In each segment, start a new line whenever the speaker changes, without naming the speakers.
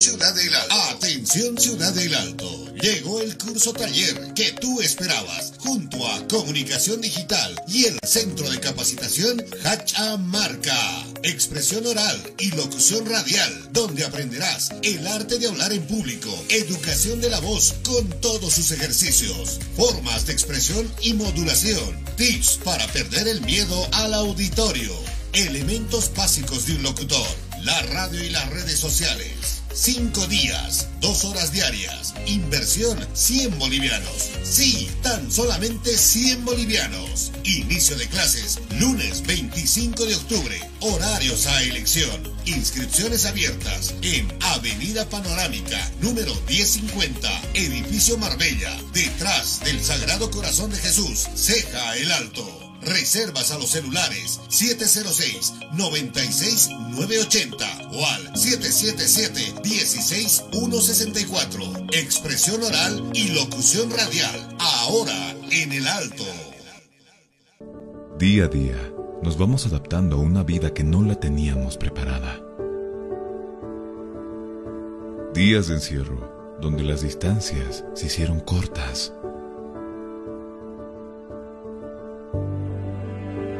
Ciudad del Alto. Atención Ciudad del Alto. Llegó el curso taller que tú esperabas junto a Comunicación Digital y el Centro de Capacitación Hacha Marca. Expresión oral y locución radial, donde aprenderás el arte de hablar en público, educación de la voz con todos sus ejercicios, formas de expresión y modulación, tips para perder el miedo al auditorio, elementos básicos de un locutor, la radio y las redes sociales. Cinco días, dos horas diarias. Inversión 100 bolivianos. Sí, tan solamente 100 bolivianos. Inicio de clases lunes 25 de octubre. Horarios a elección. Inscripciones abiertas en Avenida Panorámica, número 1050, Edificio Marbella, detrás del Sagrado Corazón de Jesús, Ceja el Alto. Reservas a los celulares 706-96-980 o al 777-16164. Expresión oral y locución radial. Ahora en el alto.
Día a día nos vamos adaptando a una vida que no la teníamos preparada. Días de encierro donde las distancias se hicieron cortas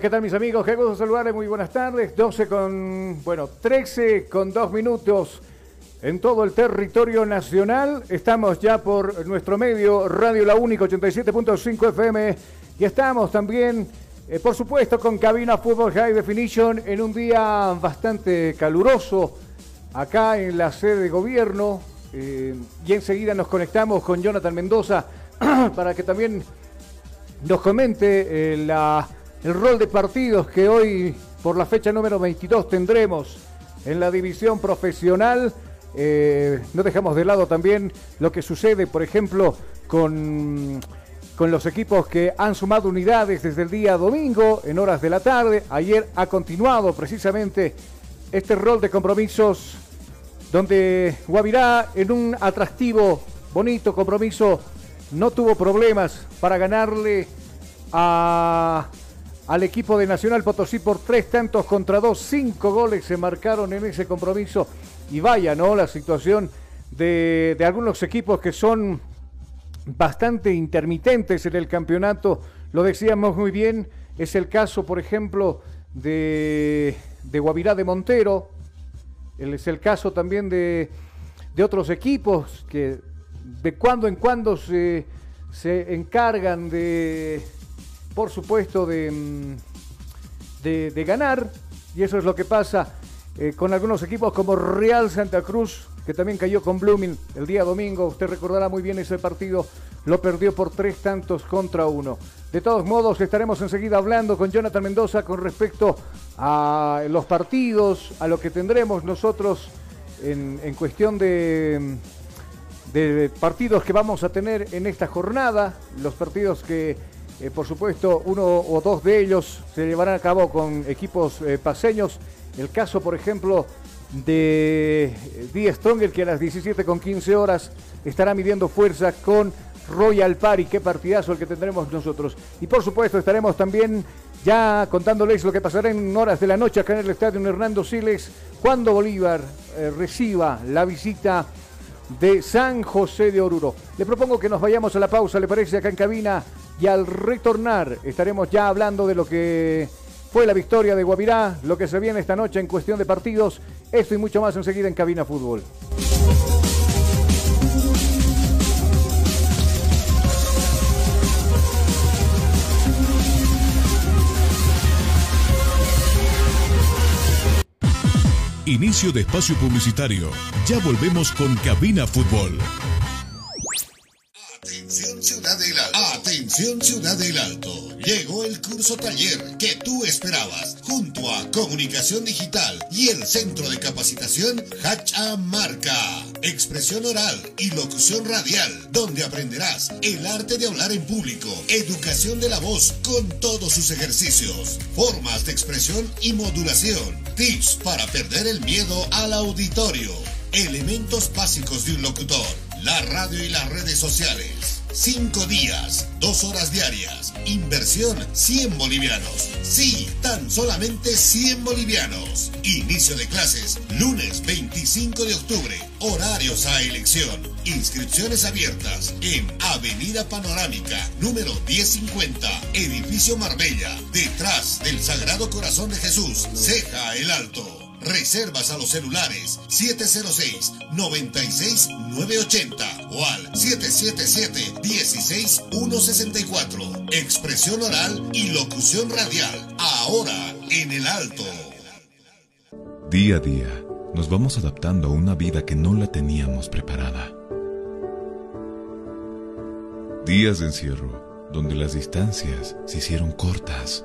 ¿Qué tal mis amigos? Qué gusto saludarles, muy buenas tardes. 12 con, bueno, 13 con 2 minutos en todo el territorio nacional. Estamos ya por nuestro medio, Radio La Única 87.5 FM. Y estamos también, eh, por supuesto, con Cabina Fútbol High Definition en un día bastante caluroso acá en la sede de gobierno. Eh, y enseguida nos conectamos con Jonathan Mendoza para que también nos comente eh, la el rol de partidos que hoy, por la fecha número 22, tendremos en la división profesional. Eh, no dejamos de lado también lo que sucede, por ejemplo, con, con los equipos que han sumado unidades desde el día domingo en horas de la tarde. Ayer ha continuado precisamente este rol de compromisos donde Guavirá en un atractivo, bonito compromiso no tuvo problemas para ganarle a, al equipo de Nacional Potosí por tres tantos contra dos. Cinco goles se marcaron en ese compromiso. Y vaya, ¿no? La situación de, algunos equipos que son bastante intermitentes en el campeonato. Lo decíamos muy bien. Es el caso, por ejemplo, de, de Guavirá de Montero. Es el caso también de, de otros equipos que de cuando en cuando se, se encargan de, por supuesto, de, mm, de, de, ganar. Y eso es lo que pasa eh, con algunos equipos como Real Santa Cruz, que también cayó con Blooming el día domingo. Usted recordará muy bien ese partido, lo perdió por tres tantos contra uno. De todos modos, estaremos enseguida hablando con Jonathan Mendoza con respecto a los partidos, a lo que tendremos nosotros en, en cuestión de de partidos que vamos a tener en esta jornada, los partidos que eh, por supuesto uno o dos de ellos se llevarán a cabo con equipos eh, paseños, el caso por ejemplo de Die Stronger que a las 17 con 15 horas estará midiendo fuerza con Royal Party, qué partidazo el que tendremos nosotros. Y por supuesto estaremos también ya contándoles lo que pasará en horas de la noche acá en el estadio Hernando Siles cuando Bolívar eh, reciba la visita de San José de Oruro. Le propongo que nos vayamos a la pausa, ¿le parece? Acá en cabina. Y al retornar estaremos ya hablando de lo que fue la victoria de Guavirá, lo que se viene esta noche en cuestión de partidos. Esto y mucho más enseguida en Cabina Fútbol.
Inicio de espacio publicitario. Ya volvemos con Cabina Fútbol.
Curso taller que tú esperabas junto a Comunicación Digital y el Centro de Capacitación Hacha Marca. Expresión oral y locución radial, donde aprenderás el arte de hablar en público, educación de la voz con todos sus ejercicios, formas de expresión y modulación, tips para perder el miedo al auditorio, elementos básicos de un locutor, la radio y las redes sociales. Cinco días, dos horas diarias. Inversión 100 bolivianos. Sí, tan solamente 100 bolivianos. Inicio de clases lunes 25 de octubre. Horarios a elección. Inscripciones abiertas en Avenida Panorámica, número 1050, Edificio Marbella, detrás del Sagrado Corazón de Jesús, Ceja el Alto. Reservas a los celulares 706-96-980 o al 777-16164. Expresión oral y locución radial. Ahora en el alto.
Día a día nos vamos adaptando a una vida que no la teníamos preparada. Días de encierro donde las distancias se hicieron cortas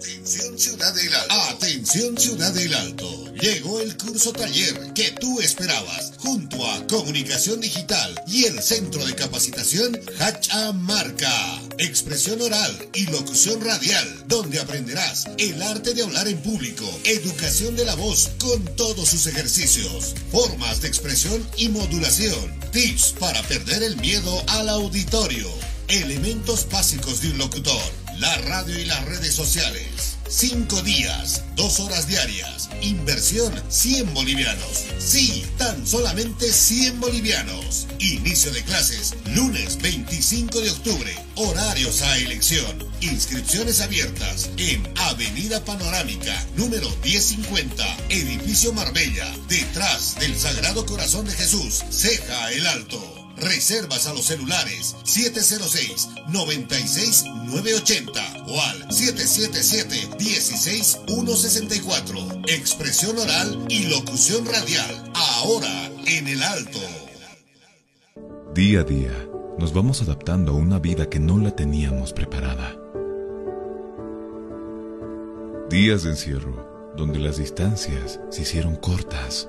Atención Ciudad del Alto. Atención Ciudad del Alto. Llegó el curso taller que tú esperabas junto a Comunicación Digital y el Centro de Capacitación Hacha Marca. Expresión oral y locución radial, donde aprenderás el arte de hablar en público, educación de la voz con todos sus ejercicios, formas de expresión y modulación, tips para perder el miedo al auditorio, elementos básicos de un locutor la radio y las redes sociales. Cinco días, dos horas diarias. Inversión 100 bolivianos. Sí, tan solamente 100 bolivianos. Inicio de clases lunes 25 de octubre. Horarios a elección. Inscripciones abiertas en Avenida Panorámica, número 1050, Edificio Marbella, detrás del Sagrado Corazón de Jesús, Ceja el Alto. Reservas a los celulares 706-96980 o al 777-16164. Expresión oral y locución radial. Ahora en el alto.
Día a día nos vamos adaptando a una vida que no la teníamos preparada. Días de encierro donde las distancias se hicieron cortas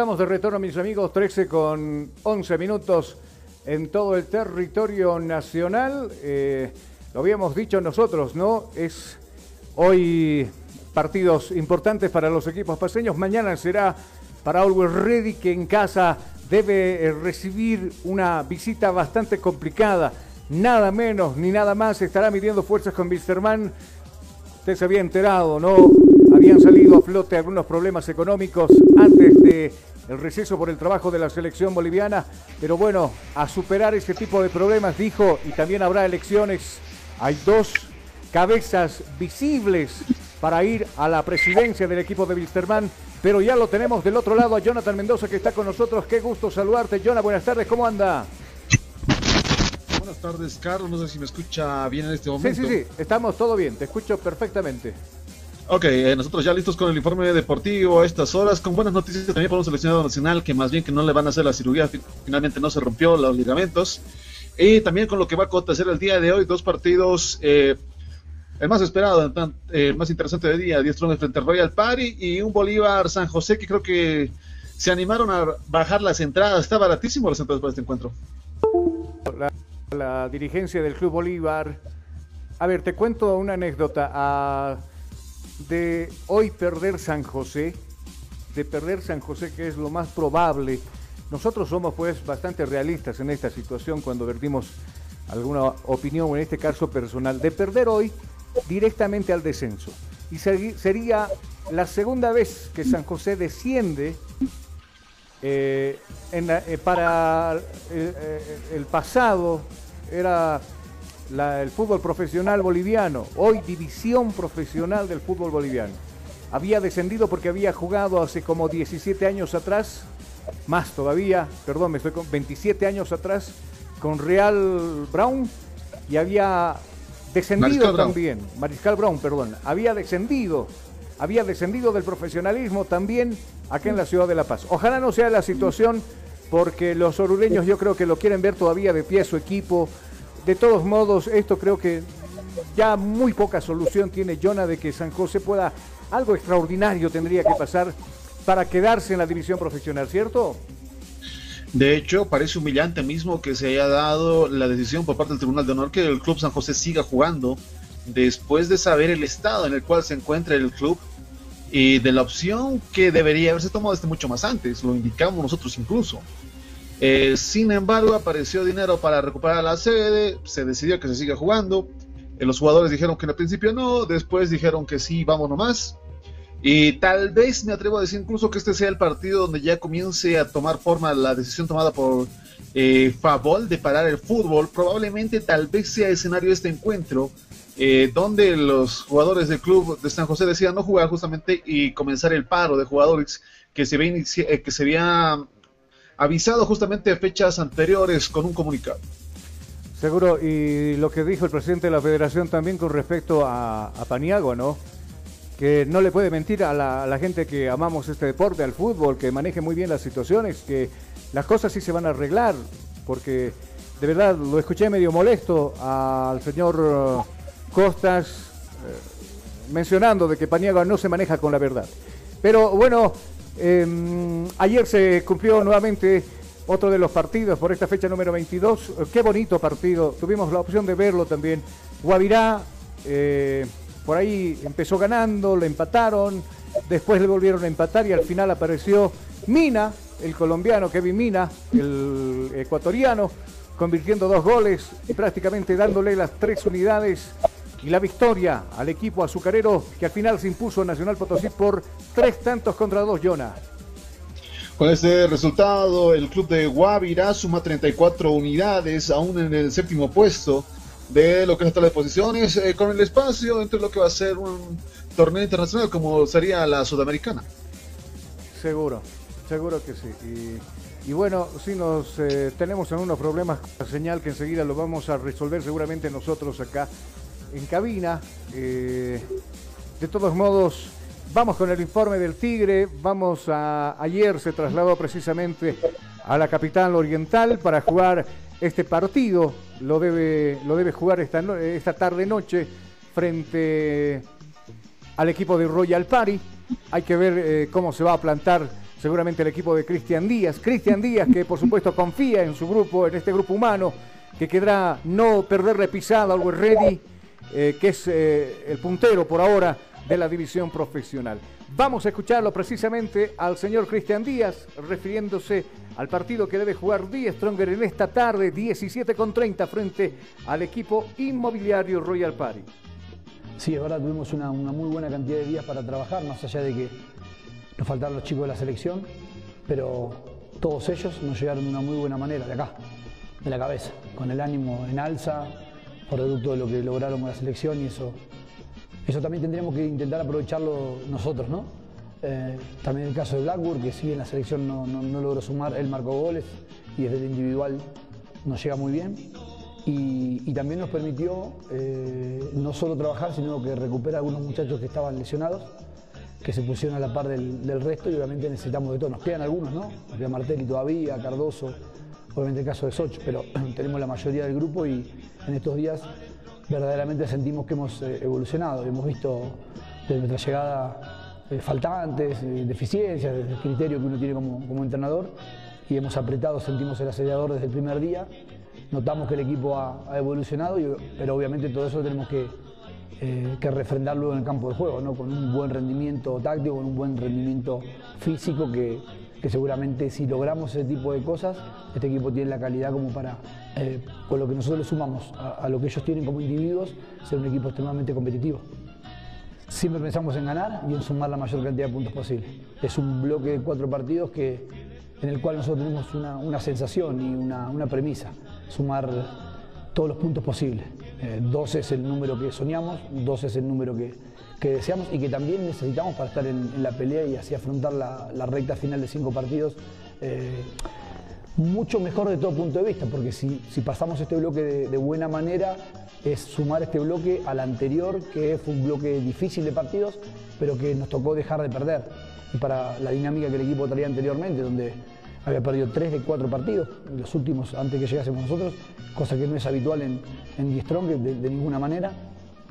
Estamos de retorno, mis amigos, 13 con 11 minutos en todo el territorio nacional. Eh, lo habíamos dicho nosotros, ¿no? Es hoy partidos importantes para los equipos paseños. Mañana será para Always Ready, que en casa debe eh, recibir una visita bastante complicada. Nada menos ni nada más estará midiendo fuerzas con Wilstermann. Usted se había enterado, ¿no? Habían salido a flote algunos problemas económicos antes de el receso por el trabajo de la selección boliviana, pero bueno, a superar ese tipo de problemas, dijo, y también habrá elecciones, hay dos cabezas visibles para ir a la presidencia del equipo de Wilstermann, pero ya lo tenemos del otro lado a Jonathan Mendoza que está con nosotros. Qué gusto saludarte, Jonathan. Buenas tardes, ¿cómo anda?
Buenas tardes, Carlos. No sé si me escucha bien en este momento.
Sí, sí, sí, estamos todo bien, te escucho perfectamente.
Ok, eh, nosotros ya listos con el informe deportivo a estas horas, con buenas noticias también para un seleccionado nacional que más bien que no le van a hacer la cirugía, finalmente no se rompió los ligamentos. Y también con lo que va a acontecer el día de hoy, dos partidos, eh, el más esperado, el eh, más interesante del día, 10 tronos frente al Royal Party y un Bolívar San José que creo que se animaron a bajar las entradas, está baratísimo las entradas para este encuentro.
La, la dirigencia del Club Bolívar, a ver, te cuento una anécdota. A de hoy perder San José, de perder San José, que es lo más probable. Nosotros somos pues bastante realistas en esta situación cuando vertimos alguna opinión, en este caso personal, de perder hoy directamente al descenso. Y sería la segunda vez que San José desciende eh, eh, para eh, el pasado era el fútbol profesional boliviano, hoy división profesional del fútbol boliviano. Había descendido porque había jugado hace como 17 años atrás, más todavía, perdón, me estoy con 27 años atrás, con Real Brown y había descendido también, Mariscal Brown, perdón, había descendido, había descendido del profesionalismo también acá en la ciudad de La Paz. Ojalá no sea la situación porque los oruleños yo creo que lo quieren ver todavía de pie su equipo, de todos modos, esto creo que ya muy poca solución tiene Jonah de que San José pueda, algo extraordinario tendría que pasar para quedarse en la división profesional, ¿cierto?
De hecho, parece humillante mismo que se haya dado la decisión por parte del Tribunal de Honor que el Club San José siga jugando después de saber el estado en el cual se encuentra el club y de la opción que debería haberse tomado desde mucho más antes, lo indicamos nosotros incluso. Eh, sin embargo, apareció dinero para recuperar la sede, se decidió que se siga jugando. Eh, los jugadores dijeron que en el principio no, después dijeron que sí, vamos nomás. Y tal vez me atrevo a decir incluso que este sea el partido donde ya comience a tomar forma la decisión tomada por eh, Favol de parar el fútbol. Probablemente tal vez sea escenario este encuentro, eh, donde los jugadores del club de San José decían no jugar justamente y comenzar el paro de jugadores que se, ve que se había avisado justamente a fechas anteriores con un comunicado.
Seguro, y lo que dijo el presidente de la federación también con respecto a, Paniagua, ¿no? Que no le puede mentir a la, gente que amamos este deporte, al fútbol, que maneje muy bien las situaciones, que las cosas sí se van a arreglar, porque de verdad lo escuché medio molesto al señor uh, Costas eh, mencionando de que Paniagua no se maneja con la verdad. Pero bueno, Em, ayer se cumplió nuevamente otro de los partidos por esta fecha número 22. Qué bonito partido. Tuvimos la opción de verlo también. Guavirá, eh, por ahí empezó ganando, le empataron, después le volvieron a empatar y al final apareció Mina, el colombiano, Kevin Mina, el ecuatoriano, convirtiendo dos goles y prácticamente dándole las tres unidades y la victoria al equipo azucarero que al final se impuso Nacional Potosí por tres tantos contra dos, Jonah.
Con este resultado, el club de Guavirá suma 34 unidades, aún en el séptimo puesto de lo que es la posiciones, eh, con el espacio entre lo que va a ser un torneo internacional como sería la sudamericana.
Seguro, seguro que sí. Y, bueno, si nos eh, tenemos algunos problemas señal que enseguida lo vamos a resolver seguramente nosotros acá en cabina. Eh, de todos modos, vamos con el informe del Tigre. Vamos a. Ayer se trasladó precisamente a la capital oriental para jugar este partido. Lo debe, lo debe jugar esta, esta tarde-noche frente al equipo de Royal Party. Hay que ver eh, cómo se va a plantar seguramente el equipo de Cristian Díaz. Cristian Díaz, que por supuesto confía en su grupo, en este grupo humano, que quedará no perderle pisada, algo ready eh, que es eh, el puntero por ahora de la división profesional. Vamos a escucharlo precisamente al señor Cristian Díaz, refiriéndose al partido que debe jugar Díaz Stronger en esta tarde, 17 con 30, frente al equipo inmobiliario Royal Party.
Sí, es verdad, tuvimos una, muy buena cantidad de días para trabajar, más allá de que nos faltaron los chicos de la selección, pero todos ellos nos llegaron de una muy buena manera, de acá, de la cabeza, con el ánimo en alza, producto de lo que lograron con la selección y eso, eso también tendríamos que intentar aprovecharlo nosotros, ¿no? Eh, también el caso de Blackburn, que si bien la selección no, logró sumar, él marcó goles y desde el individual nos llega muy bien. Y, también nos permitió eh, no solo trabajar, sino que recuperar a algunos muchachos que estaban lesionados, que se pusieron a la par del, resto y obviamente necesitamos de todo. Nos quedan algunos, ¿no? Nos queda Martelli todavía, Cardoso, obviamente el caso de Soch, pero tenemos la mayoría del grupo y, en estos días verdaderamente sentimos que hemos eh, evolucionado. Hemos visto desde nuestra llegada eh, faltantes, eh, deficiencias, desde el criterio que uno tiene como, entrenador y hemos apretado, sentimos el acelerador desde el primer día. Notamos que el equipo ha, evolucionado, pero obviamente todo eso tenemos que eh, que refrendarlo en el campo de juego, ¿no? con un buen rendimiento táctico, con un buen rendimiento físico que, seguramente si logramos ese tipo de cosas, este equipo tiene la calidad como para, eh, con lo que nosotros sumamos a, lo que ellos tienen como individuos, ser un equipo extremadamente competitivo. Siempre pensamos en ganar y en sumar la mayor cantidad de puntos posible. Es un bloque de cuatro partidos que, en el cual nosotros tenemos una, sensación y una, una premisa, sumar todos los puntos posibles. 12 eh, es el número que soñamos, 12 es el número que, deseamos y que también necesitamos para estar en, la pelea y así afrontar la, recta final de cinco partidos. Eh, mucho mejor de todo punto de vista, porque si, pasamos este bloque de, buena manera, es sumar este bloque al anterior, que fue un bloque difícil de partidos, pero que nos tocó dejar de perder. Y para la dinámica que el equipo traía anteriormente, donde había perdido tres de cuatro partidos, los últimos antes que llegásemos nosotros, cosa que no es habitual en, en The Strong de, ninguna manera.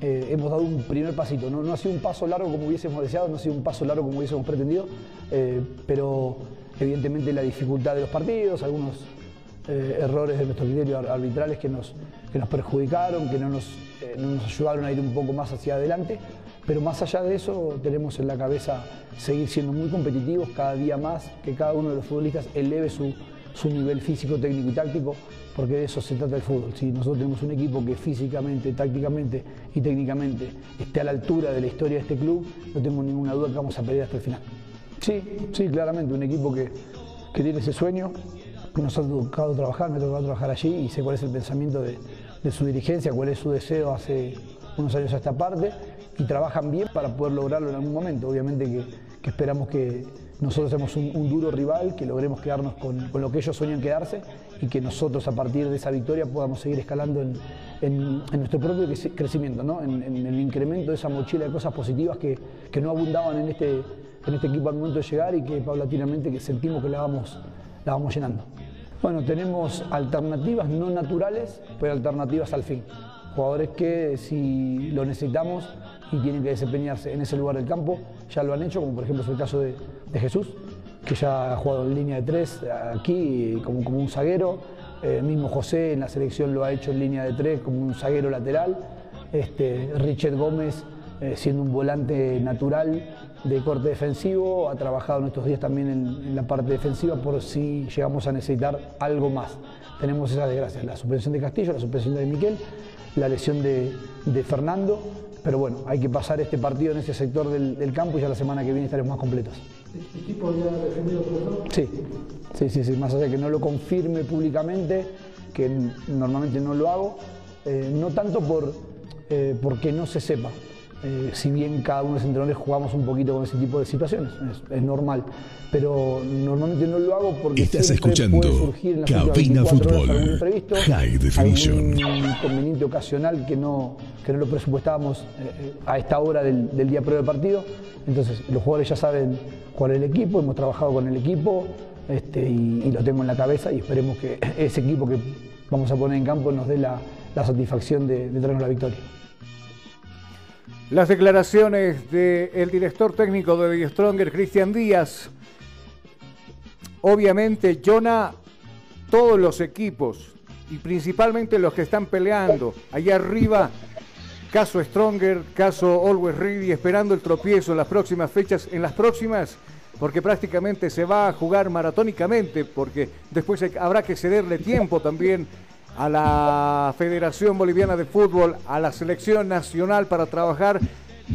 Eh, hemos dado un primer pasito, ¿no? no ha sido un paso largo como hubiésemos deseado, no ha sido un paso largo como hubiésemos pretendido, eh, pero evidentemente la dificultad de los partidos, algunos eh, errores de nuestro criterio arbitrales que nos, que nos perjudicaron, que no nos, no nos ayudaron a ir un poco más hacia adelante, pero más allá de eso tenemos en la cabeza seguir siendo muy competitivos cada día más, que cada uno de los futbolistas eleve su, su nivel físico, técnico y táctico, porque de eso se trata el fútbol. Si nosotros tenemos un equipo que físicamente, tácticamente y técnicamente esté a la altura de la historia de este club, no tengo ninguna duda que vamos a pelear hasta el final. Sí, sí, claramente, un equipo que, tiene ese sueño, que nos ha tocado trabajar, me ha tocado trabajar allí y sé cuál es el pensamiento de, su dirigencia, cuál es su deseo hace unos años a esta parte y trabajan bien para poder lograrlo en algún momento. Obviamente que esperamos que nosotros somos un, duro rival, que logremos quedarnos con, lo que ellos sueñan quedarse y que nosotros a partir de esa victoria podamos seguir escalando en, nuestro propio crecimiento, ¿no? en, el incremento de esa mochila de cosas positivas que, no abundaban en este, en este equipo al momento de llegar y que paulatinamente que sentimos que la vamos, la vamos llenando. Bueno, tenemos alternativas no naturales, pero alternativas al fin. Jugadores que si lo necesitamos y tienen que desempeñarse en ese lugar del campo, ya lo han hecho, como por ejemplo es el caso de, Jesús, que ya ha jugado en línea de tres aquí como, como un zaguero. El mismo José en la selección lo ha hecho en línea de tres como un zaguero lateral. Este, Richard Gómez eh, siendo un volante natural de corte defensivo, ha trabajado en estos días también en, la parte defensiva por si llegamos a necesitar algo más. Tenemos esas desgracias, la suspensión de Castillo, la suspensión de Miquel, la lesión de Fernando pero bueno, hay que pasar este partido en ese sector del, campo y ya la semana que viene estaremos más completos.
¿El equipo ya defendido por
Sí, sí, sí, sí, más allá de que no lo confirme públicamente, que normalmente no lo hago, eh, no tanto por, eh, porque no se sepa, eh, si bien cada uno de los entrenadores jugamos un poquito con ese tipo de situaciones, es, normal, pero normalmente no lo hago porque
Estás escuchando puede surgir en Cabina Fútbol
High Definition. un inconveniente ocasional que no, que no lo presupuestábamos eh, a esta hora del, día previo del partido, entonces los jugadores ya saben cuál es el equipo, hemos trabajado con el equipo este, y, lo tengo en la cabeza y esperemos que ese equipo que vamos a poner en campo nos dé la, satisfacción de, de traernos la victoria.
Las declaraciones del director técnico de Stronger, Cristian Díaz. Obviamente, Jonah, todos los equipos y principalmente los que están peleando allá arriba, caso Stronger, caso Always Ready, esperando el tropiezo en las próximas fechas, en las próximas, porque prácticamente se va a jugar maratónicamente, porque después habrá que cederle tiempo también a la Federación Boliviana de Fútbol, a la selección nacional para trabajar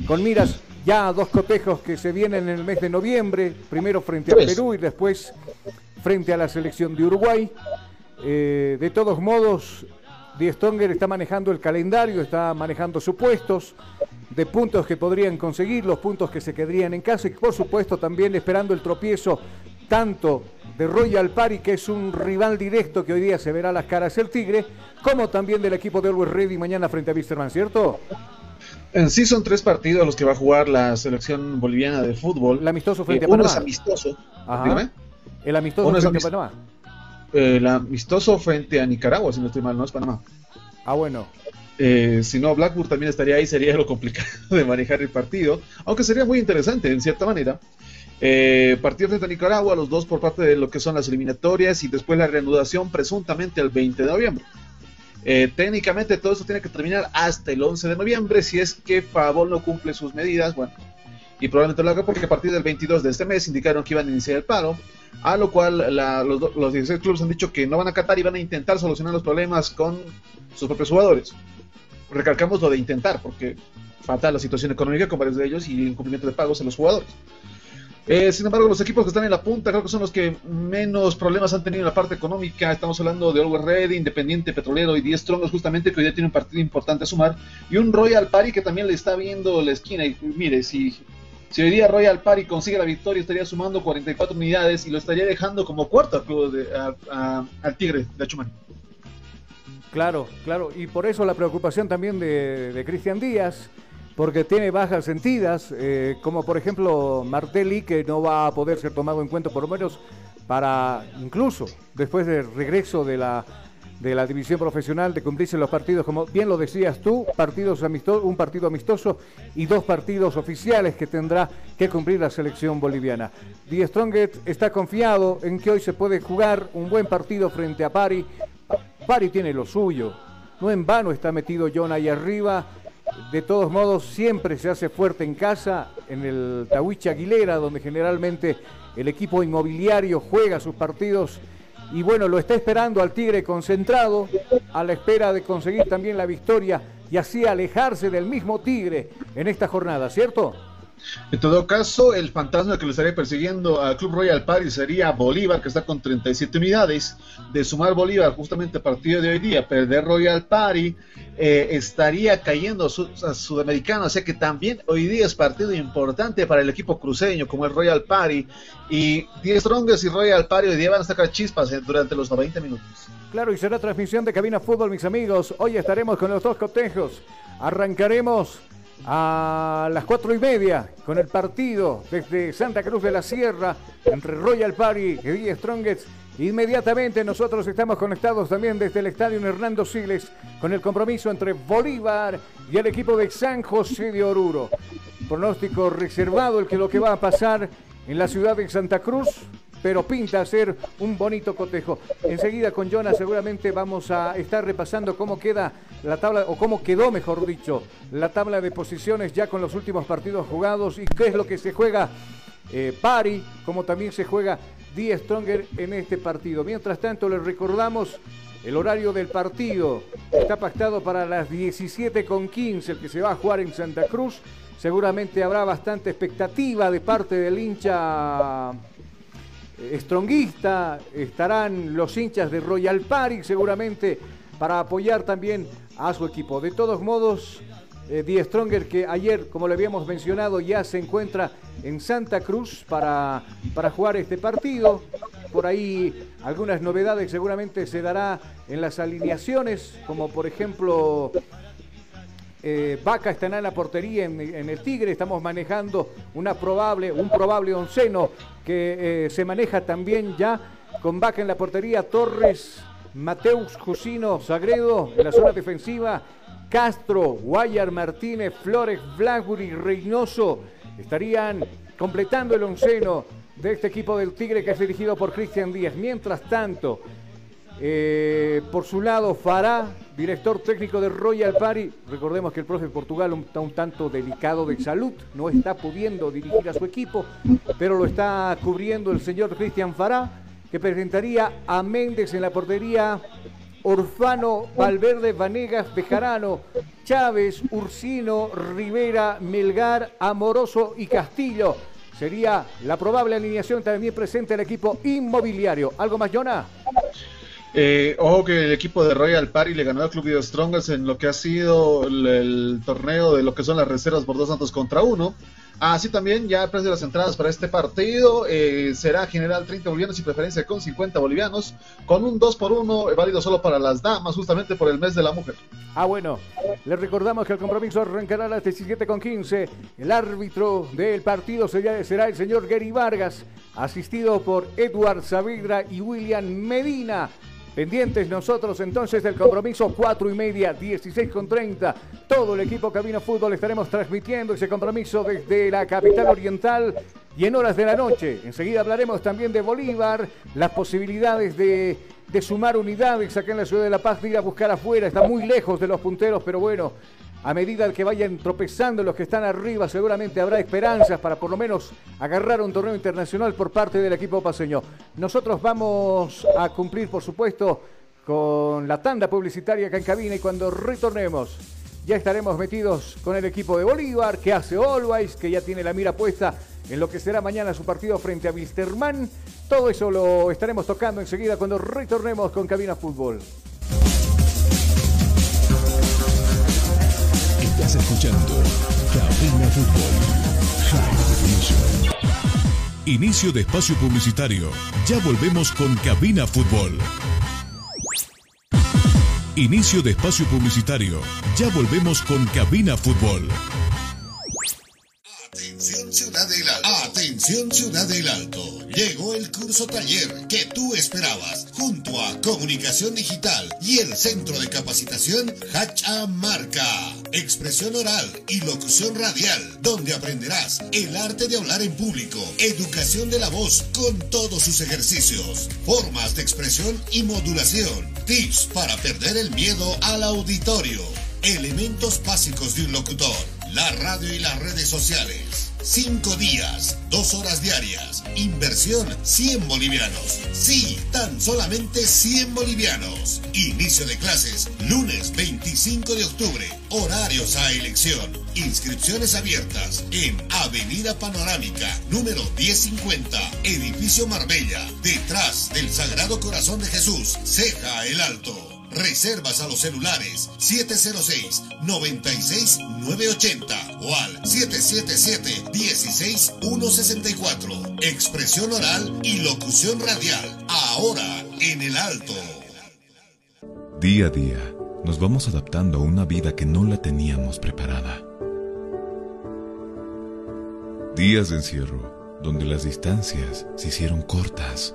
con miras ya a dos cotejos que se vienen en el mes de noviembre, primero frente a Perú y después frente a la selección de Uruguay. Eh, de todos modos, Die Stonger está manejando el calendario, está manejando supuestos de puntos que podrían conseguir, los puntos que se quedarían en casa y por supuesto también esperando el tropiezo tanto de Royal Party, que es un rival directo que hoy día se verá las caras el Tigre, como también del equipo de Always Ready mañana frente a Wisterman, ¿cierto?
En sí son tres partidos los que va a jugar la selección boliviana de fútbol.
El amistoso frente a Panamá.
Uno es amistoso.
El amistoso frente a Panamá.
El amistoso frente a Nicaragua, si no estoy mal, no es Panamá.
Ah, bueno.
Eh, si no, Blackburn también estaría ahí, sería lo complicado de manejar el partido. Aunque sería muy interesante, en cierta manera. Eh, partidos frente a Nicaragua, los dos por parte de lo que son las eliminatorias y después la reanudación presuntamente el 20 de noviembre. Eh, técnicamente todo esto tiene que terminar hasta el 11 de noviembre si es que Favol no cumple sus medidas, bueno, y probablemente lo haga porque a partir del 22 de este mes indicaron que iban a iniciar el paro, a lo cual los, los 16 clubes han dicho que no van a acatar y van a intentar solucionar los problemas con sus propios jugadores. Recalcamos lo de intentar, porque falta la situación económica con varios de ellos y el incumplimiento de pagos en los jugadores. Eh, sin embargo, los equipos que están en la punta creo que son los que menos problemas han tenido en la parte económica. Estamos hablando de Always Red, Independiente Petrolero y 10 Strongos, justamente que hoy día tiene un partido importante a sumar. Y un Royal Party que también le está viendo la esquina. Y mire, si, si hoy día Royal Party consigue la victoria, estaría sumando 44 unidades y lo estaría dejando como cuarto al, club de, al Tigre de Achumán.
Claro, claro. Y por eso la preocupación también de, de Cristian Díaz porque tiene bajas sentidas, eh, como por ejemplo Martelli, que no va a poder ser tomado en cuenta por lo menos para, incluso después del regreso de la, de la división profesional, de cumplirse los partidos, como bien lo decías tú, partidos un partido amistoso y dos partidos oficiales que tendrá que cumplir la selección boliviana. Die Stronget está confiado en que hoy se puede jugar un buen partido frente a Pari. Pari tiene lo suyo, no en vano está metido John ahí arriba de todos modos, siempre se hace fuerte en casa, en el Tahuiche Aguilera, donde generalmente el equipo inmobiliario juega sus partidos. Y bueno, lo está esperando al Tigre concentrado, a la espera de conseguir también la victoria y así alejarse del mismo Tigre en esta jornada, ¿cierto?
En todo caso, el fantasma que lo estaría persiguiendo al Club Royal Paris sería Bolívar, que está con 37 unidades. De sumar Bolívar justamente a partir de hoy día, perder Royal Party, eh, estaría cayendo a Sudamericano. O sea que también hoy día es partido importante para el equipo cruceño, como el Royal Party. Y 10 Strongers y Royal Party hoy día van a sacar chispas eh, durante los 90 minutos.
Claro, y será transmisión de Cabina Fútbol, mis amigos. Hoy estaremos con los dos cotejos. Arrancaremos a las cuatro y media con el partido desde Santa Cruz de la Sierra entre Royal Party y The Strongest. Inmediatamente nosotros estamos conectados también desde el estadio Hernando Siles con el compromiso entre Bolívar y el equipo de San José de Oruro. Pronóstico reservado el que lo que va a pasar en la ciudad de Santa Cruz pero pinta ser un bonito cotejo. Enseguida con Jonas seguramente vamos a estar repasando cómo queda la tabla, o cómo quedó, mejor dicho, la tabla de posiciones ya con los últimos partidos jugados y qué es lo que se juega eh, Pari, como también se juega Die Stronger en este partido. Mientras tanto, les recordamos el horario del partido. Está pactado para las 17.15, el que se va a jugar en Santa Cruz. Seguramente habrá bastante expectativa de parte del hincha estronguista, estarán los hinchas de Royal Party seguramente para apoyar también a su equipo. De todos modos, eh, Die Stronger que ayer, como le habíamos mencionado, ya se encuentra en Santa Cruz para, para jugar este partido. Por ahí algunas novedades seguramente se dará en las alineaciones, como por ejemplo eh, Vaca estará en la portería en, el Tigre. Estamos manejando una probable, un probable onceno que eh, se maneja también ya con Vaca en la portería. Torres, Mateus Jusino Sagredo en la zona defensiva. Castro, Guayar Martínez, Flores, Blackburn Reynoso estarían completando el onceno de este equipo del Tigre que es dirigido por Cristian Díaz. Mientras tanto, eh, por su lado, Fará, director técnico de Royal Party. Recordemos que el profe Portugal está un tanto delicado de salud, no está pudiendo dirigir a su equipo, pero lo está cubriendo el señor Cristian Fará, que presentaría a Méndez en la portería, Orfano, Valverde, Vanegas, Bejarano, Chávez, Ursino, Rivera, Melgar, Amoroso y Castillo. Sería la probable alineación también presente el equipo inmobiliario. ¿Algo más, Jonah?
Eh, ojo que el equipo de Royal Party le ganó al Club de Strongers en lo que ha sido el, torneo de lo que son las reservas por dos santos contra uno. Así también, ya el precio de las entradas para este partido eh, será general 30 bolivianos y preferencia con 50 bolivianos, con un 2 por 1 eh, válido solo para las damas, justamente por el mes de la mujer.
Ah, bueno, les recordamos que el compromiso arrancará a las 17 con 15. El árbitro del partido será, el señor Gary Vargas, asistido por Edward Saavedra y William Medina. Pendientes nosotros entonces del compromiso 4 y media, 16 con 30. Todo el equipo Cabina Fútbol estaremos transmitiendo ese compromiso desde la capital oriental y en horas de la noche. Enseguida hablaremos también de Bolívar, las posibilidades de de sumar unidades acá en la ciudad de La Paz, de ir a buscar afuera, está muy lejos de los punteros, pero bueno, a medida que vayan tropezando los que están arriba, seguramente habrá esperanzas para por lo menos agarrar un torneo internacional por parte del equipo paseño. Nosotros vamos a cumplir, por supuesto, con la tanda publicitaria acá en cabina y cuando retornemos ya estaremos metidos con el equipo de Bolívar, que hace Always, que ya tiene la mira puesta en lo que será mañana su partido frente a Wilstermann. Todo eso lo estaremos tocando enseguida cuando retornemos con Cabina Fútbol.
Estás escuchando Cabina Fútbol. Inicio de espacio publicitario. Ya volvemos con Cabina Fútbol. Inicio de espacio publicitario. Ya volvemos con Cabina Fútbol.
Atención Ciudad del Alto. Atención Ciudad del Alto. Llegó el curso taller que tú esperabas junto a Comunicación Digital y el Centro de Capacitación Hacha Marca. Expresión oral y locución radial, donde aprenderás el arte de hablar en público, educación de la voz con todos sus ejercicios, formas de expresión y modulación, tips para perder el miedo al auditorio, elementos básicos de un locutor, la radio y las redes sociales. Cinco días, dos horas diarias. Inversión 100 bolivianos. Sí, tan solamente 100 bolivianos. Inicio de clases lunes 25 de octubre. Horarios a elección. Inscripciones abiertas en Avenida Panorámica, número 1050, Edificio Marbella, detrás del Sagrado Corazón de Jesús, Ceja el Alto. Reservas a los celulares 706-96-980 o al 777-16164. Expresión oral y locución radial. Ahora en el alto.
Día a día, nos vamos adaptando a una vida que no la teníamos preparada. Días de encierro, donde las distancias se hicieron cortas.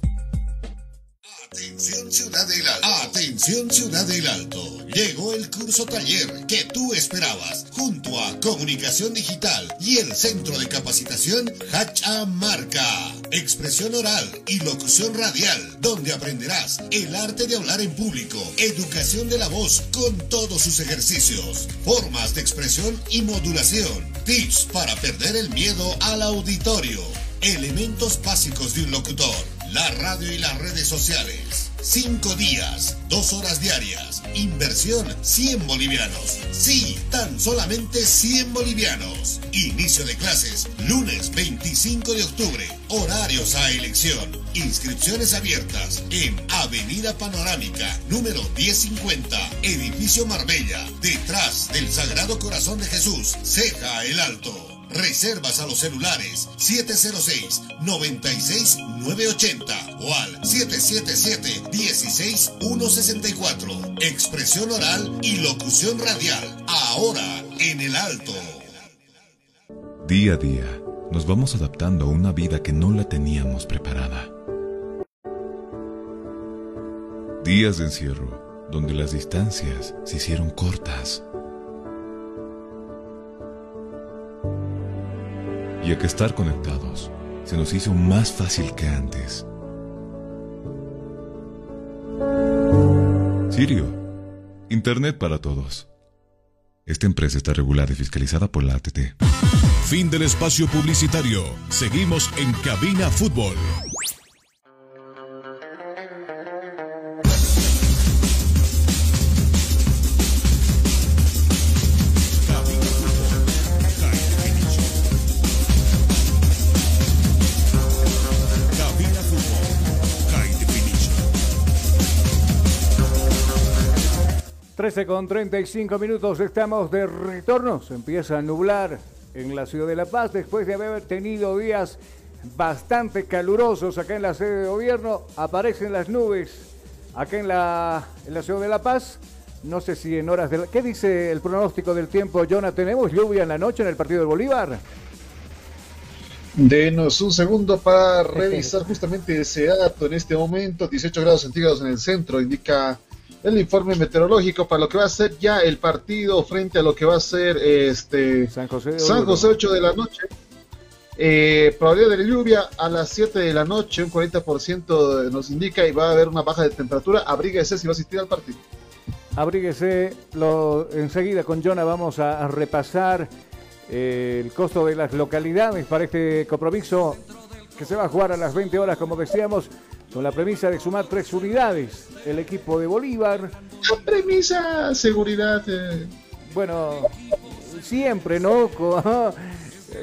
Atención Ciudad del Alto. Atención Ciudad del Alto. Llegó el curso taller que tú esperabas junto a Comunicación Digital y el Centro de Capacitación Hacha Marca. Expresión oral y locución radial, donde aprenderás el arte de hablar en público, educación de la voz con todos sus ejercicios, formas de expresión y modulación, tips para perder el miedo al auditorio, elementos básicos de un locutor la radio y las redes sociales. Cinco días, dos horas diarias. Inversión 100 bolivianos. Sí, tan solamente 100 bolivianos. Inicio de clases lunes 25 de octubre. Horarios a elección. Inscripciones abiertas en Avenida Panorámica, número 1050, Edificio Marbella, detrás del Sagrado Corazón de Jesús, Ceja el Alto. Reservas a los celulares 706-96-980 o al 777-16164. Expresión oral y locución radial. Ahora en el alto.
Día a día, nos vamos adaptando a una vida que no la teníamos preparada. Días de encierro, donde las distancias se hicieron cortas. ya que estar conectados se nos hizo más fácil que antes. Sirio, Internet para todos. Esta empresa está regulada y fiscalizada por la ATT.
Fin del espacio publicitario. Seguimos en Cabina Fútbol.
13 con 35 minutos, estamos de retorno. Se empieza a nublar en la ciudad de La Paz después de haber tenido días bastante calurosos acá en la sede de gobierno. Aparecen las nubes acá en la, en la ciudad de La Paz. No sé si en horas de la... ¿Qué dice el pronóstico del tiempo, Jonah? ¿Tenemos lluvia en la noche en el partido del Bolívar?
Denos un segundo para revisar justamente ese dato en este momento. 18 grados centígrados en el centro, indica el informe meteorológico para lo que va a ser ya el partido frente a lo que va a ser este
San José
San
Oruro.
José 8 de la noche. Eh, probabilidad de lluvia a las 7 de la noche, un 40% nos indica y va a haber una baja de temperatura. Abríguese si va a asistir al partido.
Abríguese, lo, enseguida con Jonah vamos a, a repasar eh, el costo de las localidades para este compromiso que se va a jugar a las 20 horas, como decíamos, con la premisa de sumar tres unidades. El equipo de Bolívar,
La premisa, seguridad. eh,
bueno, siempre, ¿no? Con,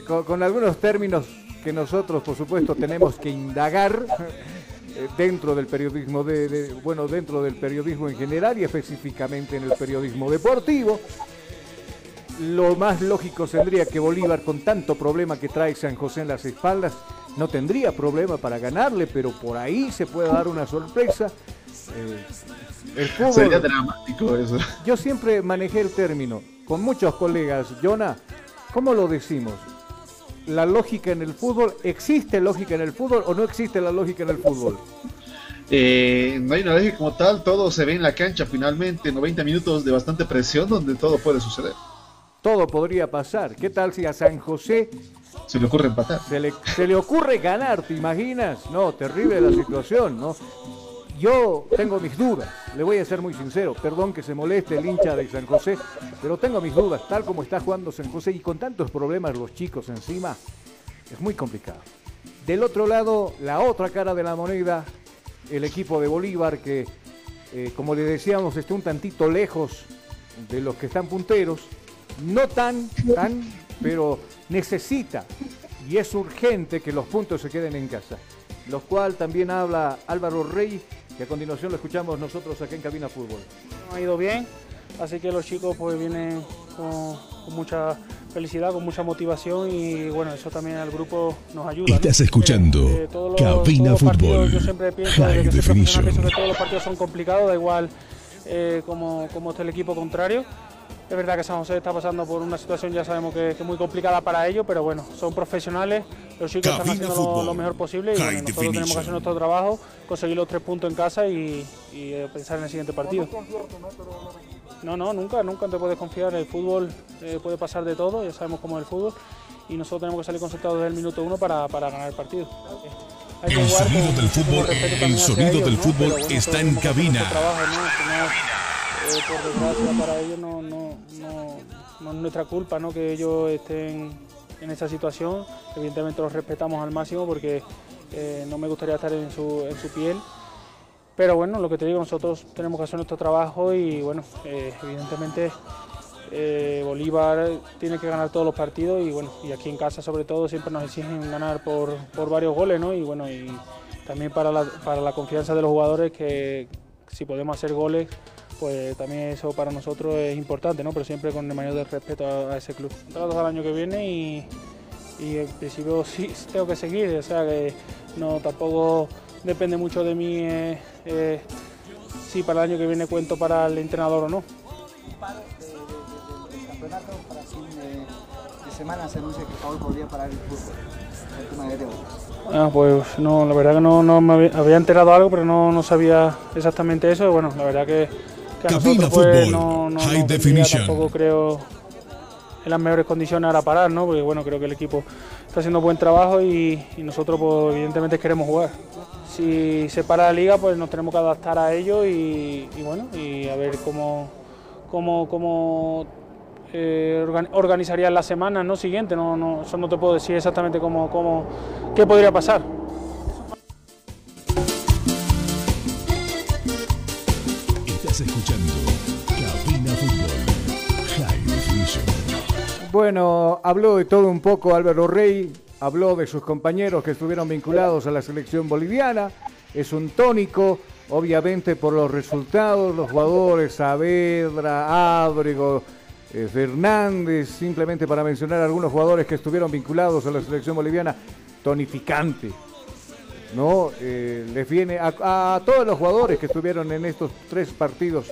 con- con algunos términos que nosotros, por supuesto, tenemos que indagar eh, dentro del periodismo de, de- bueno, dentro del periodismo en general y específicamente en el periodismo deportivo. Lo más lógico sería que Bolívar, con tanto problema que trae San José en las espaldas, no tendría problema para ganarle, pero por ahí se puede dar una sorpresa. Eh, el fútbol-
Sería dramático eso.
yo siempre manejé el término con muchos colegas. Jonah, ¿cómo lo decimos? ¿La lógica en el fútbol? ¿Existe lógica en el fútbol o no existe la lógica en el fútbol?
Eh, no hay una ley como tal, todo se ve en la cancha finalmente, 90 minutos de bastante presión donde todo puede suceder.
Todo podría pasar. ¿Qué tal si a San José
Se le ocurre empatar.
se le, se le ocurre ganar? ¿Te imaginas? No, terrible la situación, ¿no? Yo tengo mis dudas, le voy a ser muy sincero, perdón que se moleste el hincha de San José, pero tengo mis dudas, tal como está jugando San José y con tantos problemas los chicos encima, es muy complicado. Del otro lado, la otra cara de la moneda, el equipo de Bolívar que, eh, como le decíamos, está un tantito lejos de los que están punteros, no tan, tan, pero necesita y es urgente que los puntos se queden en casa. Lo cual también habla Álvaro Rey, que a continuación lo escuchamos nosotros aquí en Cabina Fútbol.
ha ido bien, así que los chicos pues vienen con, con mucha felicidad, con mucha motivación y bueno, eso también al grupo nos ayuda. ¿no?
Estás escuchando
Eh, todos los-
Cabina
los partidos,
Fútbol.
Yo siempre pienso,
High
que
Definition.
que todos los partidos son complicados, da igual eh, como, como esté el equipo contrario. Es verdad que San José está pasando por una situación, ya sabemos que, es muy complicada para ellos, pero bueno, son profesionales, los chicos están haciendo lo, mejor posible y bueno, nosotros tenemos que hacer nuestro trabajo, conseguir los tres puntos en casa y, y, eh, pensar en el siguiente partido. No, no, nunca, nunca te puedes confiar. El fútbol eh, puede pasar de todo, ya sabemos cómo es el fútbol. Y nosotros tenemos que salir concentrados desde el minuto uno para, para ganar el partido. Hay
El sonido del fútbol,
respeto
el
también hacia
sonido
ellos,
del
¿no?
fútbol
Pero bueno,
está en cabina.
nuestro trabajo, ¿no? Por desgracia para ellos no, no, no, no es nuestra culpa ¿no? que ellos estén en esta situación. Evidentemente los respetamos al máximo porque eh, no me gustaría estar en su, en su piel. Pero bueno, lo que te digo, nosotros tenemos que hacer nuestro trabajo y bueno, eh, evidentemente eh, Bolívar tiene que ganar todos los partidos y bueno, y aquí en casa sobre todo siempre nos exigen ganar por, por varios goles, ¿no? Y bueno, y también para la, para la confianza de los jugadores que si podemos hacer goles, pues también eso para nosotros es importante, ¿no? Pero siempre con el mayor respeto a, ese club. Tratos al año que viene y, y en principio sí tengo que seguir, o sea que no tampoco depende mucho de mí eh, eh, si para el año que viene cuento para el entrenador o no.
campeonato para fin de, semana se anuncia que podría parar el fútbol. El.
Ah, pues no, la verdad que no, no me había, enterado algo, pero no, no sabía exactamente eso. Bueno, la verdad que, que
Cabina
nosotros pues,
Fútbol,
no, no,
High
no
Definition.
tampoco creo en las mejores condiciones ahora parar, ¿no? Porque bueno, creo que el equipo está haciendo buen trabajo y, nosotros pues, evidentemente queremos jugar. Si se para la liga, pues nos tenemos que adaptar a ello y, bueno, y a ver cómo, cómo, cómo eh, organizarían la semana ¿no? siguiente. No, no, eso no te puedo decir exactamente cómo, cómo, qué podría pasar.
Escuchando Cabina Fútbol High.
Bueno, habló de todo un poco Álvaro Rey, habló de sus compañeros que estuvieron vinculados a la selección boliviana. Es un tónico, obviamente por los resultados, los jugadores Saavedra, Ábrego, eh, Fernández, simplemente para mencionar algunos jugadores que estuvieron vinculados a la selección boliviana, tonificante. ¿No? Eh, les viene a, todos los jugadores que estuvieron en estos tres partidos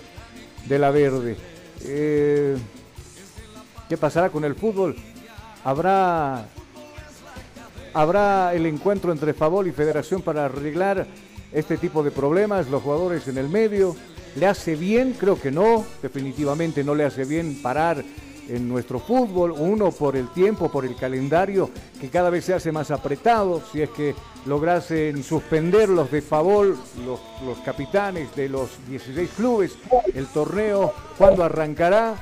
de la Verde. Eh, ¿Qué pasará con el fútbol? ¿Habrá, ¿Habrá el encuentro entre Favol y Federación para arreglar este tipo de problemas? Los jugadores en el medio. ¿Le hace bien? Creo que no. Definitivamente no le hace bien parar en nuestro fútbol. Uno por el tiempo, por el calendario, que cada vez se hace más apretado. Si es que lograsen suspender los de favor, los, los capitanes de los 16 clubes, el torneo, ¿cuándo arrancará?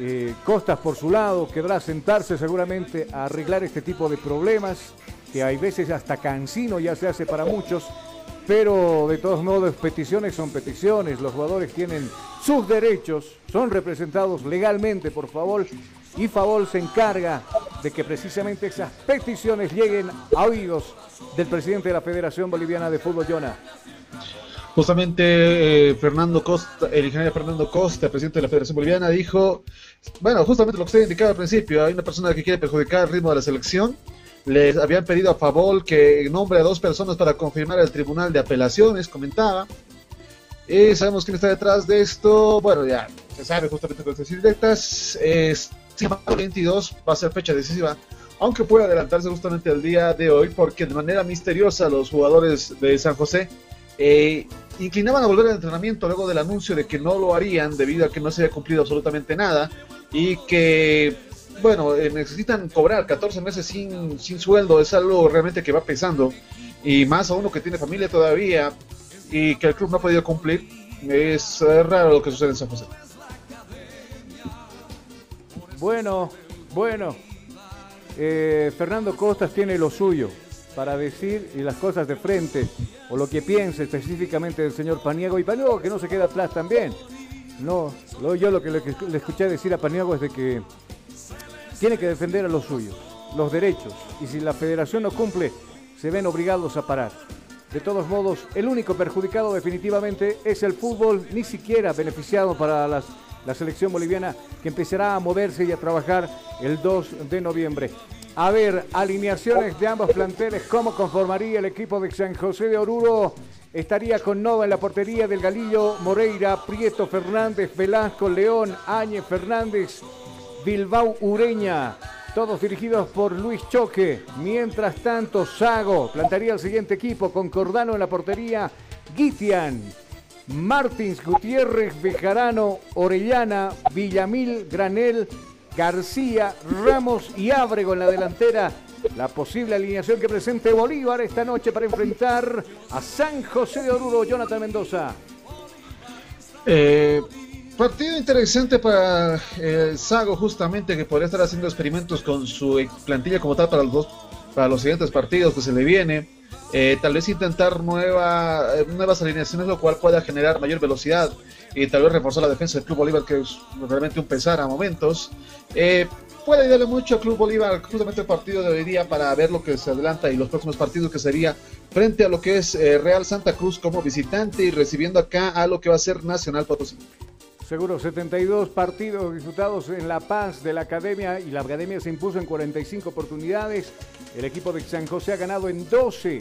Eh, Costas por su lado quedará sentarse seguramente a arreglar este tipo de problemas, que hay veces hasta cansino ya se hace para muchos pero de todos modos peticiones son peticiones, los jugadores tienen sus derechos, son representados legalmente por favor y Favol se encarga de que precisamente esas peticiones lleguen a oídos del presidente de la Federación Boliviana de Fútbol, Jonah.
Justamente eh, Fernando Costa, el ingeniero Fernando Costa, presidente de la Federación Boliviana, dijo, bueno, justamente lo que usted indicaba al principio, hay una persona que quiere perjudicar el ritmo de la selección les habían pedido a Favol que nombre a dos personas para confirmar el tribunal de apelaciones, comentaba. Y sabemos quién está detrás de esto. Bueno, ya se sabe justamente con estas directas. Es, 22 va a ser fecha decisiva, aunque puede adelantarse justamente al día de hoy, porque de manera misteriosa los jugadores de San José eh, inclinaban a volver al entrenamiento luego del anuncio de que no lo harían debido a que no se había cumplido absolutamente nada y que bueno, eh, necesitan cobrar 14 meses sin, sin sueldo, es algo realmente que va pesando. Y más a uno que tiene familia todavía y que el club no ha podido cumplir, es raro lo que sucede en San José.
Bueno, bueno, eh, Fernando Costas tiene lo suyo para decir y las cosas de frente, o lo que piense específicamente del señor Paniago, y Paniago que no se queda atrás también. No, yo lo que le, le escuché decir a Paniago es de que tiene que defender a los suyos, los derechos, y si la federación no cumple, se ven obligados a parar. De todos modos, el único perjudicado definitivamente es el fútbol, ni siquiera beneficiado para la selección boliviana que empezará a moverse y a trabajar el 2 de noviembre. A ver, alineaciones de ambos planteles, ¿cómo conformaría el equipo de San José de Oruro? Estaría con Nova en la portería del Galillo, Moreira, Prieto Fernández, Velasco, León, Áñez Fernández, Bilbao Ureña. Todos dirigidos por Luis Choque. Mientras tanto, Sago plantaría el siguiente equipo con Cordano en la portería. Guitian, Martins, Gutiérrez, Bejarano, Orellana, Villamil, Granel, García, Ramos y Ábrego en la delantera. La posible alineación que presente Bolívar esta noche para enfrentar a San José de Oruro, Jonathan Mendoza.
Eh, Partido interesante para eh, Sago, justamente, que podría estar haciendo experimentos con su plantilla como tal para los dos, para los siguientes partidos que se le viene. Eh, tal vez intentar nueva, eh, nuevas alineaciones, lo cual pueda generar mayor velocidad y tal vez reforzar la defensa del Club Bolívar, que es realmente un pesar a momentos. puede ayudarle mucho al Club Bolívar justamente el partido de hoy día para ver lo que se adelanta y los próximos partidos que sería frente a lo que es Real Santa Cruz como visitante y recibiendo acá a lo que va a ser Nacional Potosí.
Seguro, 72 partidos disputados en La Paz de la Academia y la Academia se impuso en 45 oportunidades. El equipo de San José ha ganado en 12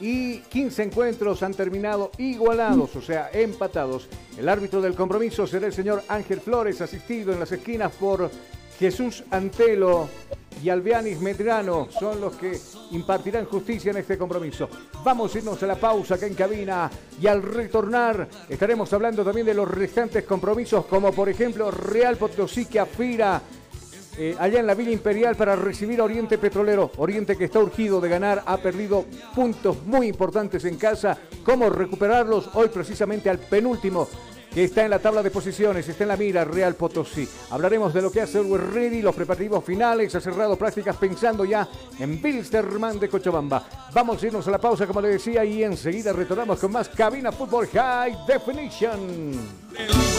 y 15 encuentros han terminado igualados, o sea, empatados. El árbitro del compromiso será el señor Ángel Flores, asistido en las esquinas por Jesús Antelo y Albianis Medrano son los que impartirán justicia en este compromiso. Vamos a irnos a la pausa acá en cabina y al retornar estaremos hablando también de los restantes compromisos como por ejemplo Real Potosí que aspira eh, allá en la Villa Imperial para recibir a Oriente Petrolero. Oriente que está urgido de ganar, ha perdido puntos muy importantes en casa. ¿Cómo recuperarlos? Hoy precisamente al penúltimo que está en la tabla de posiciones, está en la mira Real Potosí. Hablaremos de lo que hace el Ready, los preparativos finales, ha cerrado prácticas pensando ya en Bilsterman de Cochabamba. Vamos a irnos a la pausa, como le decía, y enseguida retornamos con más Cabina Fútbol High Definition.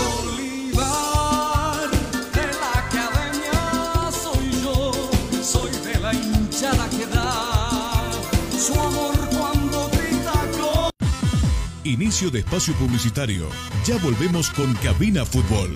Inicio de espacio publicitario. Ya volvemos con Cabina Fútbol.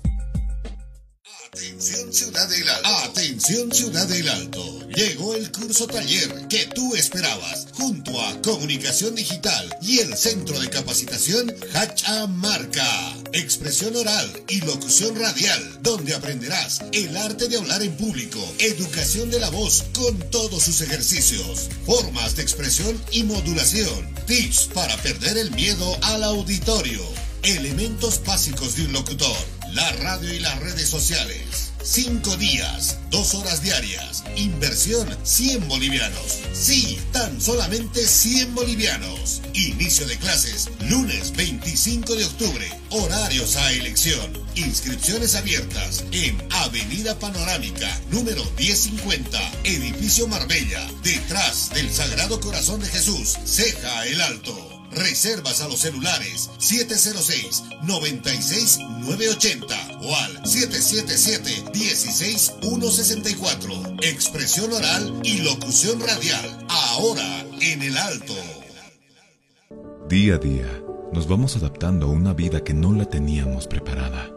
Atención Ciudad del Alto. Atención Ciudad del Alto. Llegó el curso taller que tú esperabas junto a Comunicación Digital y el Centro de Capacitación Hacha Marca. Expresión oral y locución radial, donde aprenderás el arte de hablar en público, educación de la voz con todos sus ejercicios, formas de expresión y modulación, tips para perder el miedo al auditorio, elementos básicos de un locutor la radio y las redes sociales. Cinco días, dos horas diarias. Inversión 100 bolivianos. Sí, tan solamente 100 bolivianos. Inicio de clases lunes 25 de octubre. Horarios a elección. Inscripciones abiertas en Avenida Panorámica, número 1050, Edificio Marbella, detrás del Sagrado Corazón de Jesús, Ceja el Alto. Reservas a los celulares 706-96980 o al 777-16164. Expresión oral y locución radial. Ahora en el alto.
Día a día nos vamos adaptando a una vida que no la teníamos preparada.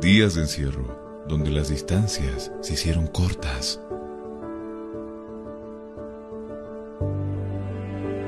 Días de encierro donde las distancias se hicieron cortas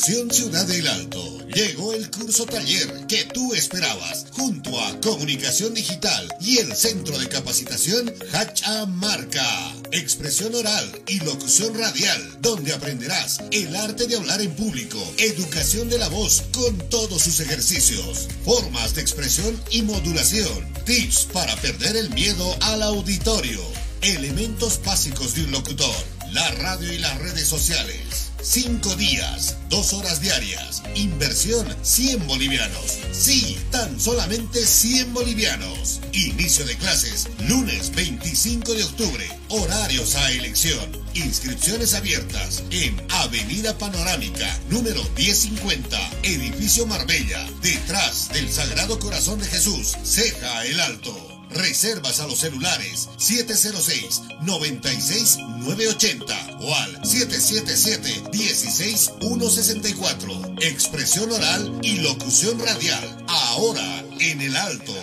Ciudad del Alto. Llegó el curso taller que tú esperabas junto a Comunicación Digital y el Centro de Capacitación Hacha Marca. Expresión oral y locución radial, donde aprenderás el arte de hablar en público, educación de la voz con todos sus ejercicios, formas de expresión y modulación, tips para perder el miedo al auditorio, elementos básicos de un locutor la radio y las redes sociales. Cinco días, dos horas diarias. Inversión 100 bolivianos. Sí, tan solamente 100 bolivianos. Inicio de clases, lunes 25 de octubre. Horarios a elección. Inscripciones abiertas en Avenida Panorámica, número 1050, Edificio Marbella, detrás del Sagrado Corazón de Jesús, Ceja el Alto. Reservas a los celulares 706-96980 o al 777-16164. Expresión oral y locución radial. Ahora en el alto.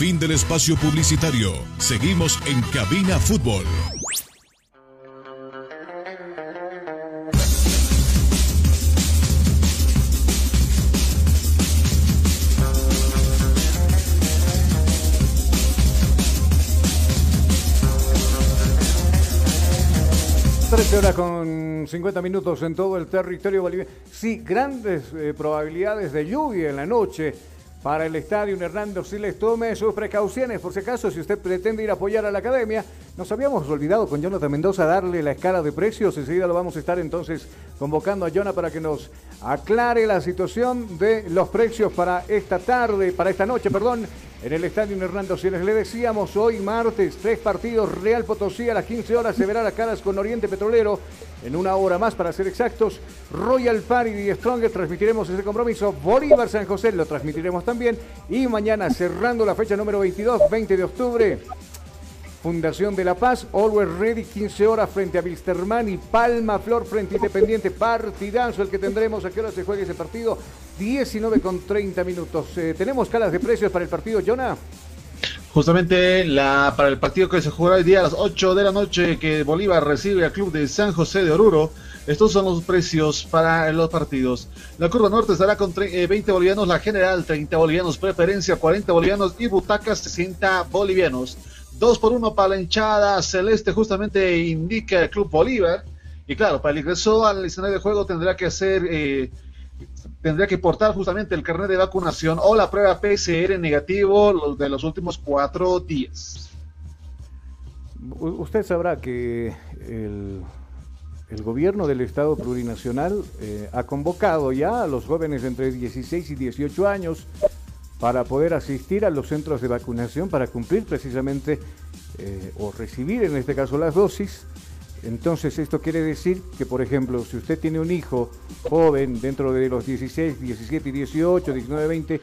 Fin del espacio publicitario. Seguimos en Cabina Fútbol.
Horas con 50 minutos en todo el territorio boliviano. Sí, grandes eh, probabilidades de lluvia en la noche para el estadio Hernando Siles. Tome sus precauciones, por si acaso, si usted pretende ir a apoyar a la academia. Nos habíamos olvidado con Jonathan Mendoza darle la escala de precios. Enseguida lo vamos a estar entonces convocando a Jonathan para que nos aclare la situación de los precios para esta tarde, para esta noche, perdón, en el estadio Hernando Siles. Le decíamos hoy martes, tres partidos, Real Potosí a las 15 horas se verá las caras con Oriente Petrolero en una hora más para ser exactos. Royal Party y Stronger transmitiremos ese compromiso. Bolívar San José lo transmitiremos también. Y mañana cerrando la fecha número 22, 20 de octubre. Fundación de la Paz, Always Ready, 15 horas frente a Wilstermann y Palma Flor frente a Independiente. Partidazo el que tendremos. ¿A qué hora se juega ese partido? 19 con 30 minutos. Eh, ¿Tenemos calas de precios para el partido, Jonah?
Justamente la, para el partido que se jugará hoy día a las 8 de la noche que Bolívar recibe al club de San José de Oruro. Estos son los precios para los partidos. La curva norte estará con 20 eh, bolivianos, la general 30 bolivianos, preferencia 40 bolivianos y butacas 60 bolivianos. Dos por uno para la hinchada celeste, justamente indica el Club Bolívar. Y claro, para el ingreso al escenario de juego tendrá que hacer, eh, tendría que portar justamente el carnet de vacunación o la prueba PCR negativo de los últimos cuatro días.
Usted sabrá que el, gobierno del Estado plurinacional eh, ha convocado ya a los jóvenes entre 16 y 18 años para poder asistir a los centros de vacunación para cumplir precisamente eh, o recibir en este caso las dosis. Entonces esto quiere decir que, por ejemplo, si usted tiene un hijo joven dentro de los 16, 17 18, 19, 20,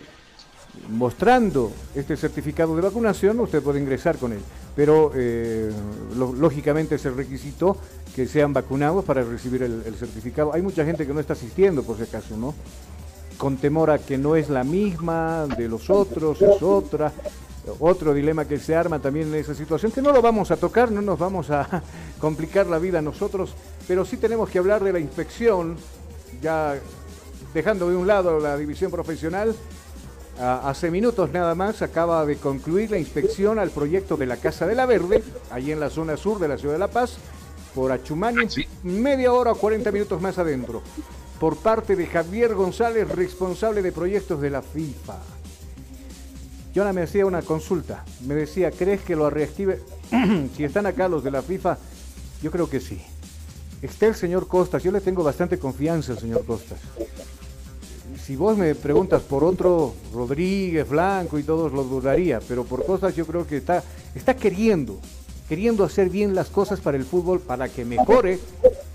mostrando este certificado de vacunación, usted puede ingresar con él. Pero eh, lógicamente es el requisito que sean vacunados para recibir el, el certificado. Hay mucha gente que no está asistiendo, por si acaso, ¿no? Con temor a que no es la misma de los otros, es otra. Otro dilema que se arma también en esa situación, que no lo vamos a tocar, no nos vamos a complicar la vida nosotros, pero sí tenemos que hablar de la inspección, ya dejando de un lado la división profesional, hace minutos nada más acaba de concluir la inspección al proyecto de la Casa de la Verde, ahí en la zona sur de la ciudad de La Paz, por Achumani, media hora o 40 minutos más adentro por parte de Javier González, responsable de proyectos de la FIFA. Jonah me hacía una consulta. Me decía, ¿crees que lo reactive? si están acá los de la FIFA, yo creo que sí. Está el señor Costas, yo le tengo bastante confianza al señor Costas. Si vos me preguntas por otro, Rodríguez, Blanco y todos lo dudaría, pero por Costas yo creo que está, está queriendo, queriendo hacer bien las cosas para el fútbol, para que mejore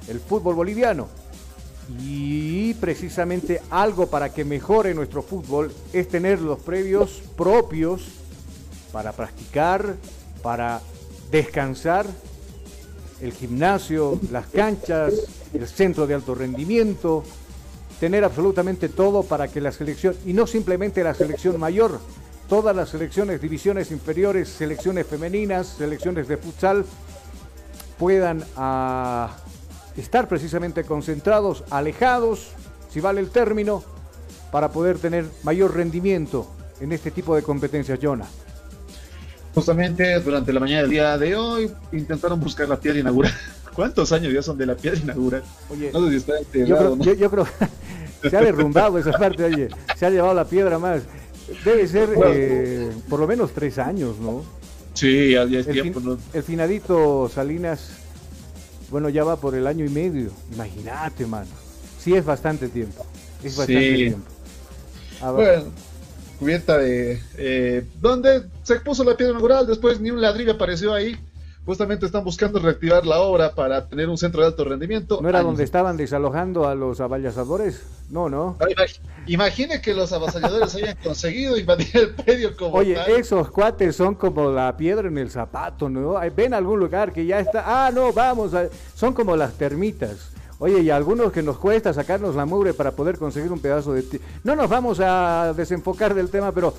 el fútbol boliviano. Y precisamente algo para que mejore nuestro fútbol es tener los previos propios para practicar, para descansar, el gimnasio, las canchas, el centro de alto rendimiento, tener absolutamente todo para que la selección, y no simplemente la selección mayor, todas las selecciones, divisiones inferiores, selecciones femeninas, selecciones de futsal, puedan ah, estar precisamente concentrados, alejados, si vale el término, para poder tener mayor rendimiento en este tipo de competencias, Jonah.
Justamente durante la mañana del día de hoy intentaron buscar la piedra inaugural. ¿Cuántos años ya son de la piedra inaugural?
Oye, no sé si está enterrado, yo, creo, que se ha derrumbado esa parte, oye, se ha llevado la piedra más. Debe ser eh, por lo menos tres años, ¿no?
Sí, ya es tiempo. ¿no?
el finadito Salinas bueno, ya va por el año y medio. Imagínate, mano. Sí, es bastante tiempo. Es bastante tiempo.
bueno, cubierta de... Eh, donde se puso la piedra inaugural, después ni un ladrillo apareció ahí. Justamente están buscando reactivar la obra para tener un centro de alto rendimiento.
¿No era donde estaban desalojando a los avasalladores? No, no.
Imagine que los avasalladores hayan conseguido invadir el predio como
Oye, esos cuates son como la piedra en el zapato, ¿no? Ven a algún lugar que ya está... Ah, no, vamos, son como las termitas. Oye, y a algunos que nos cuesta sacarnos la mugre para poder conseguir un pedazo de... No nos vamos a desenfocar del tema, pero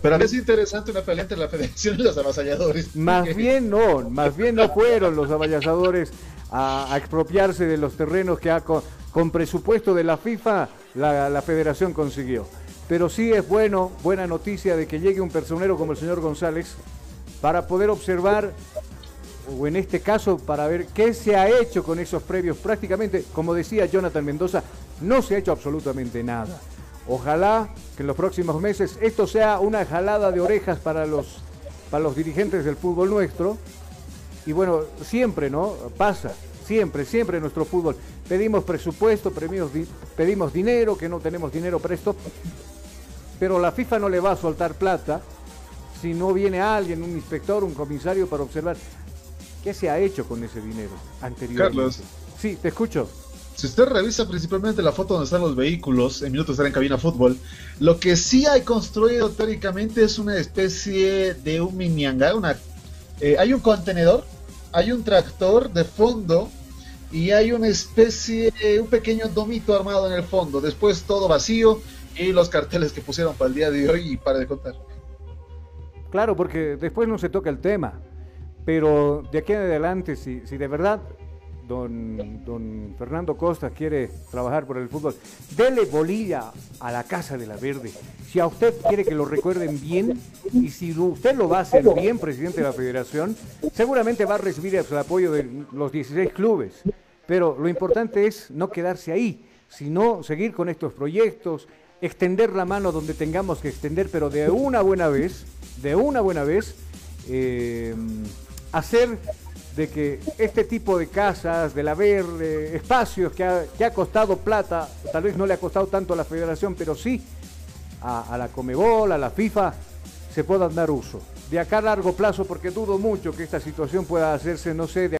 pero es interesante una pelea entre la federación y los avasalladores.
Más bien no, más bien no fueron los avasalladores a, expropiarse de los terrenos que ha, con, presupuesto de la FIFA la, federación consiguió. Pero sí es bueno, buena noticia de que llegue un personero como el señor González para poder observar, o en este caso para ver qué se ha hecho con esos previos. Prácticamente, como decía Jonathan Mendoza, no se ha hecho absolutamente nada. Ojalá que en los próximos meses esto sea una jalada de orejas para los, para los dirigentes del fútbol nuestro. Y bueno, siempre, ¿no? Pasa, siempre, siempre en nuestro fútbol. Pedimos presupuesto, pedimos, pedimos dinero, que no tenemos dinero presto, pero la FIFA no le va a soltar plata si no viene alguien, un inspector, un comisario para observar qué se ha hecho con ese dinero anteriormente. Carlos. Sí, te escucho.
Si usted revisa principalmente la foto donde están los vehículos, en minutos estar en cabina fútbol, lo que sí hay construido teóricamente es una especie de un mini hangar, una, eh, hay un contenedor, hay un tractor de fondo y hay una especie, un pequeño domito armado en el fondo. Después todo vacío y los carteles que pusieron para el día de hoy y para de contar.
Claro, porque después no se toca el tema. Pero de aquí en adelante, si, si de verdad don, Fernando Costa quiere trabajar por el fútbol, dele bolilla a la Casa de la Verde. Si a usted quiere que lo recuerden bien y si usted lo va a hacer bien, presidente de la federación, seguramente va a recibir el apoyo de los 16 clubes. Pero lo importante es no quedarse ahí, sino seguir con estos proyectos, extender la mano donde tengamos que extender, pero de una buena vez, de una buena vez, eh, hacer de que este tipo de casas, del haber espacios que ha, que ha, costado plata, tal vez no le ha costado tanto a la federación, pero sí a, la Comebol, a la FIFA, se puedan dar uso. De acá a largo plazo, porque dudo mucho que esta situación pueda hacerse, no sé, de